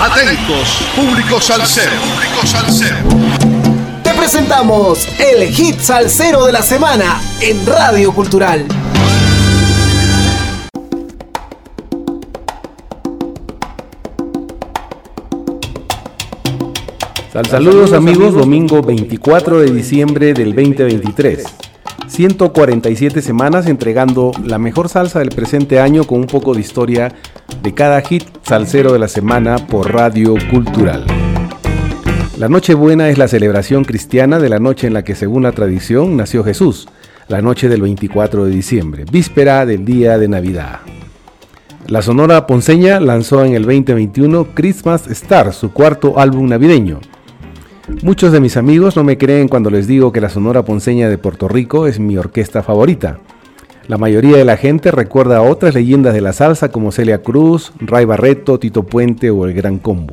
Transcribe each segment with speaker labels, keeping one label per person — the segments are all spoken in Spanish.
Speaker 1: Atentos, público salsero. Público salsero.
Speaker 2: Te presentamos el hit salsero de la semana en Radio Cultural.
Speaker 3: saludos amigos, domingo 24 de diciembre del 2023. 147 semanas entregando la mejor salsa del presente año con un poco de historia de cada hit salsero de la semana por Radio Cultural. La Nochebuena es la celebración cristiana de la noche en la que según la tradición nació Jesús, la noche del 24 de diciembre, víspera del día de Navidad. La Sonora Ponceña lanzó en el 2021 Christmas Star, su cuarto álbum navideño. Muchos de mis amigos no me creen cuando les digo que la Sonora Ponceña de Puerto Rico es mi orquesta favorita. La mayoría de la gente recuerda a otras leyendas de la salsa como Celia Cruz, Ray Barreto, Tito Puente o el Gran Combo.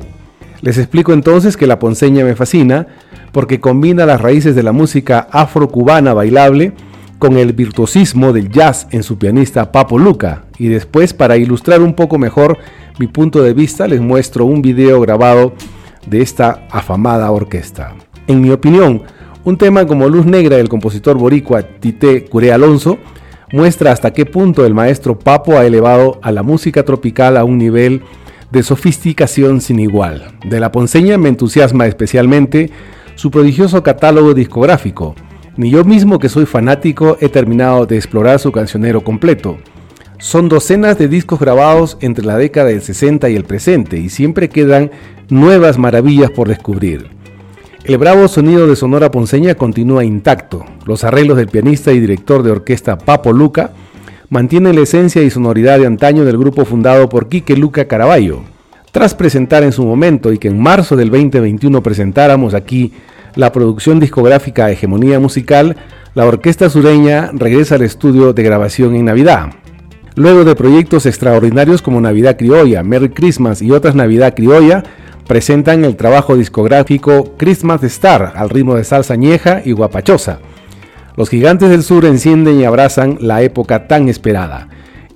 Speaker 3: Les explico entonces que la ponceña me fascina porque combina las raíces de la música afro-cubana bailable con el virtuosismo del jazz en su pianista Papo Luca. Y después, para ilustrar un poco mejor mi punto de vista, les muestro un video grabado de esta afamada orquesta. En mi opinión, un tema como Luz Negra del compositor boricua Tite Curé Alonso muestra hasta qué punto el maestro Papo ha elevado a la música tropical a un nivel de sofisticación sin igual. De la Ponceña me entusiasma especialmente su prodigioso catálogo discográfico. Ni yo mismo que soy fanático he terminado de explorar su cancionero completo. Son docenas de discos grabados entre la década del 60 y el presente y siempre quedan nuevas maravillas por descubrir. El bravo sonido de Sonora Ponceña continúa intacto. Los arreglos del pianista y director de orquesta Papo Luca mantienen la esencia y sonoridad de antaño del grupo fundado por Quique Luca Caraballo. Tras presentar en su momento y que en marzo del 2021 presentáramos aquí la producción discográfica Hegemonía Musical, la orquesta sureña regresa al estudio de grabación en Navidad. Luego de proyectos extraordinarios como Navidad Criolla, Merry Christmas y otras Navidad Criolla, presentan el trabajo discográfico Christmas Star al ritmo de salsa añeja y guapachosa. Los gigantes del sur encienden y abrazan la época tan esperada.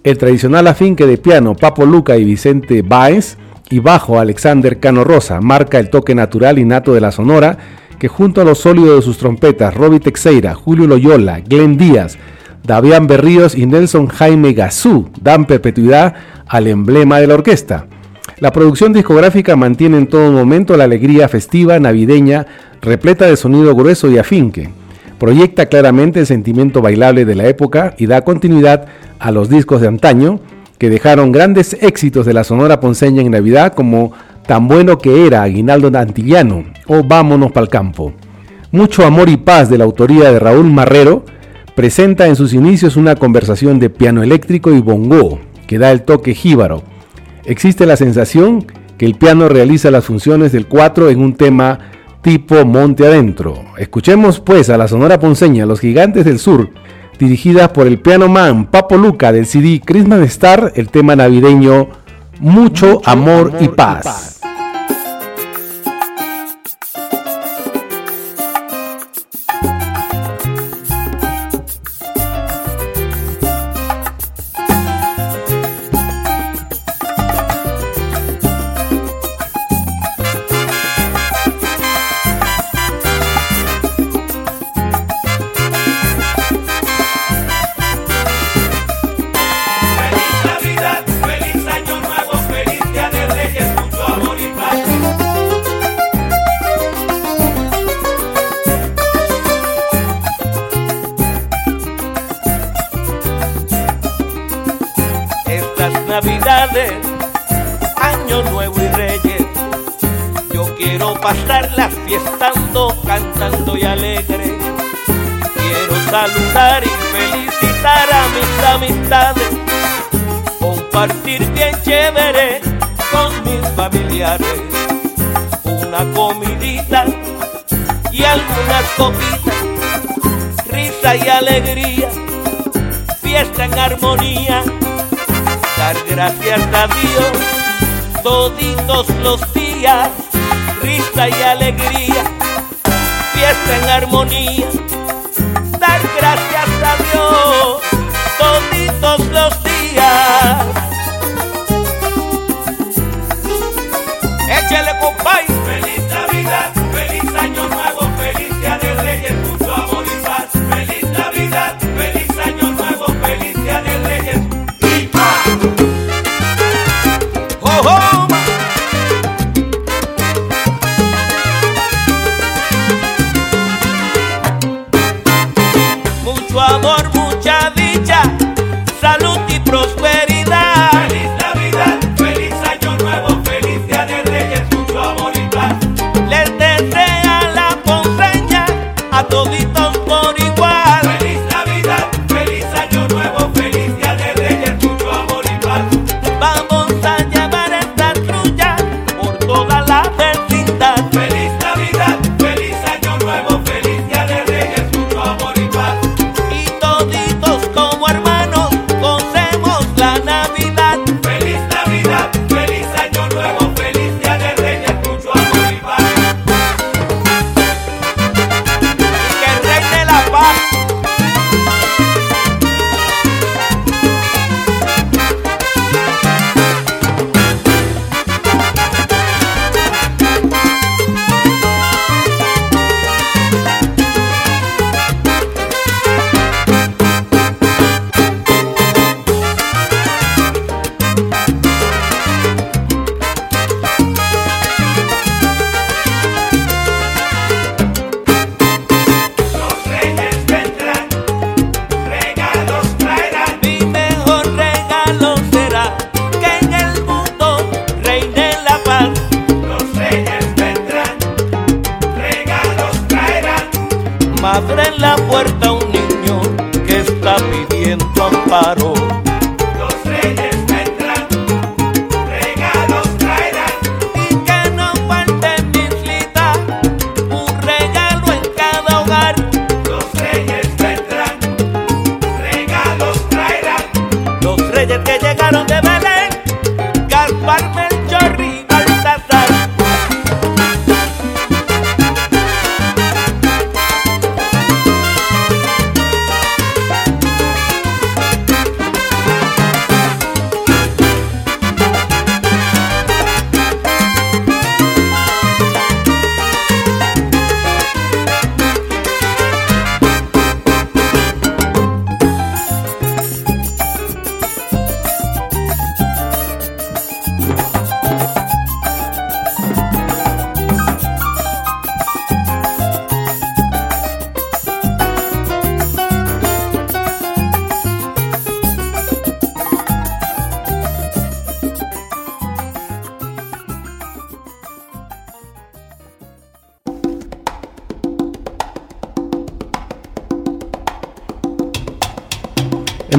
Speaker 3: El tradicional afinque de piano Papo Luca y Vicente Báez y bajo Alexander Cano Rosa marca el toque natural y nato de la sonora que junto a lo sólido de sus trompetas Robbie Teixeira, Julio Loyola, Glenn Díaz, Davián Berríos y Nelson Jaime Gazú dan perpetuidad al emblema de la orquesta. La producción discográfica mantiene en todo momento la alegría festiva navideña, repleta de sonido grueso y afinque. Proyecta claramente el sentimiento bailable de la época y da continuidad a los discos de antaño que dejaron grandes éxitos de la Sonora Ponceña en Navidad como Tan bueno que era Aguinaldo Antillano o Vámonos pa'l campo. Mucho amor y paz de la autoría de Raúl Marrero presenta en sus inicios una conversación de piano eléctrico y bongo que da el toque jíbaro existe la sensación que el piano realiza las funciones del 4 en un tema tipo monte adentro. Escuchemos pues a la Sonora Ponceña, Los Gigantes del Sur, dirigida por el piano man Papo Luca del CD Christmas Star, el tema navideño Mucho, amor, y paz.
Speaker 4: Año Nuevo y Reyes. Yo quiero pasarlas fiestando, cantando y alegre. Quiero saludar y felicitar a mis amistades. Compartir bien chévere con mis familiares. Una comidita y algunas copitas. Risa y alegría, fiesta en armonía dar gracias a Dios toditos los días, risa y alegría, fiesta en armonía, dar gracias a Dios oh.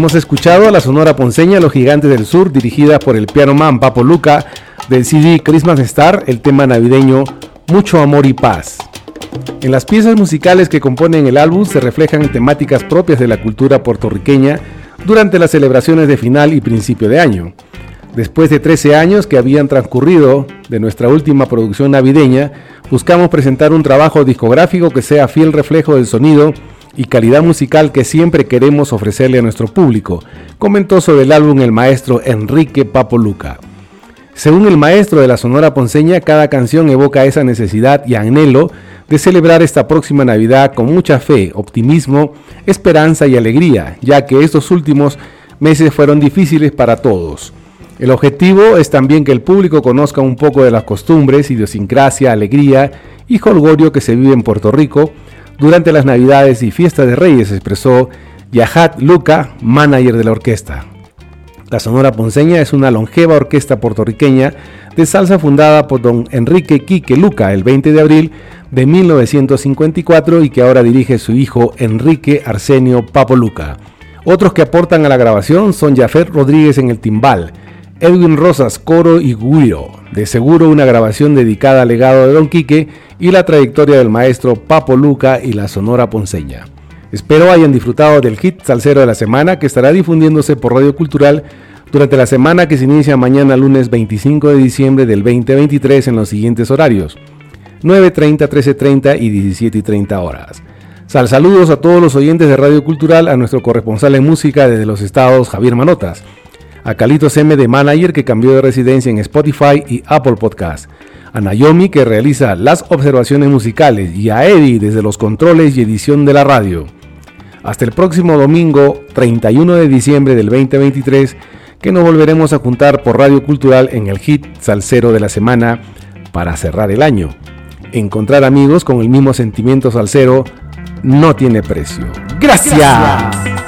Speaker 3: Hemos escuchado a la Sonora Ponceña Los Gigantes del Sur, dirigida por el piano man Papo Luca, del CD Christmas Star, el tema navideño Mucho Amor y Paz. En las piezas musicales que componen el álbum se reflejan temáticas propias de la cultura puertorriqueña durante las celebraciones de final y principio de año. Después de 13 años que habían transcurrido de nuestra última producción navideña, buscamos presentar un trabajo discográfico que sea fiel reflejo del sonido y calidad musical que siempre queremos ofrecerle a nuestro público, comentó sobre el álbum el maestro Enrique Papo Luca. Según el maestro de la Sonora Ponceña, cada canción evoca esa necesidad y anhelo de celebrar esta próxima Navidad con mucha fe, optimismo, esperanza y alegría, ya que estos últimos meses fueron difíciles para todos. El objetivo es también que el público conozca un poco de las costumbres, idiosincrasia, alegría y jolgorio que se vive en Puerto Rico, durante las Navidades y Fiesta de Reyes, expresó Yahat Luca, manager de la orquesta. La Sonora Ponceña es una longeva orquesta puertorriqueña de salsa fundada por don Enrique Quique Luca el 20 de abril de 1954 y que ahora dirige su hijo Enrique Arsenio Papo Luca. Otros que aportan a la grabación son Jafet Rodríguez en el timbal, Edwin Rosas coro y guiro, de seguro una grabación dedicada al legado de don Quique y la trayectoria del maestro Papo Luca y la Sonora Ponceña. Espero hayan disfrutado del hit salsero de la semana que estará difundiéndose por Radio Cultural durante la semana que se inicia mañana lunes 25 de diciembre del 2023 en los siguientes horarios 9.30, 13.30 y 17.30 horas. Sal saludos a todos los oyentes de Radio Cultural, a nuestro corresponsal en música desde los estados Javier Manotas, a Calitos M de Manager que cambió de residencia en Spotify y Apple Podcast, a Naomi que realiza las observaciones musicales y a Eddie desde los controles y edición de la radio. Hasta el próximo domingo 31 de diciembre del 2023 que nos volveremos a juntar por Radio Cultural en el hit salsero de la semana para cerrar el año. Encontrar amigos con el mismo sentimiento salsero no tiene precio. Gracias.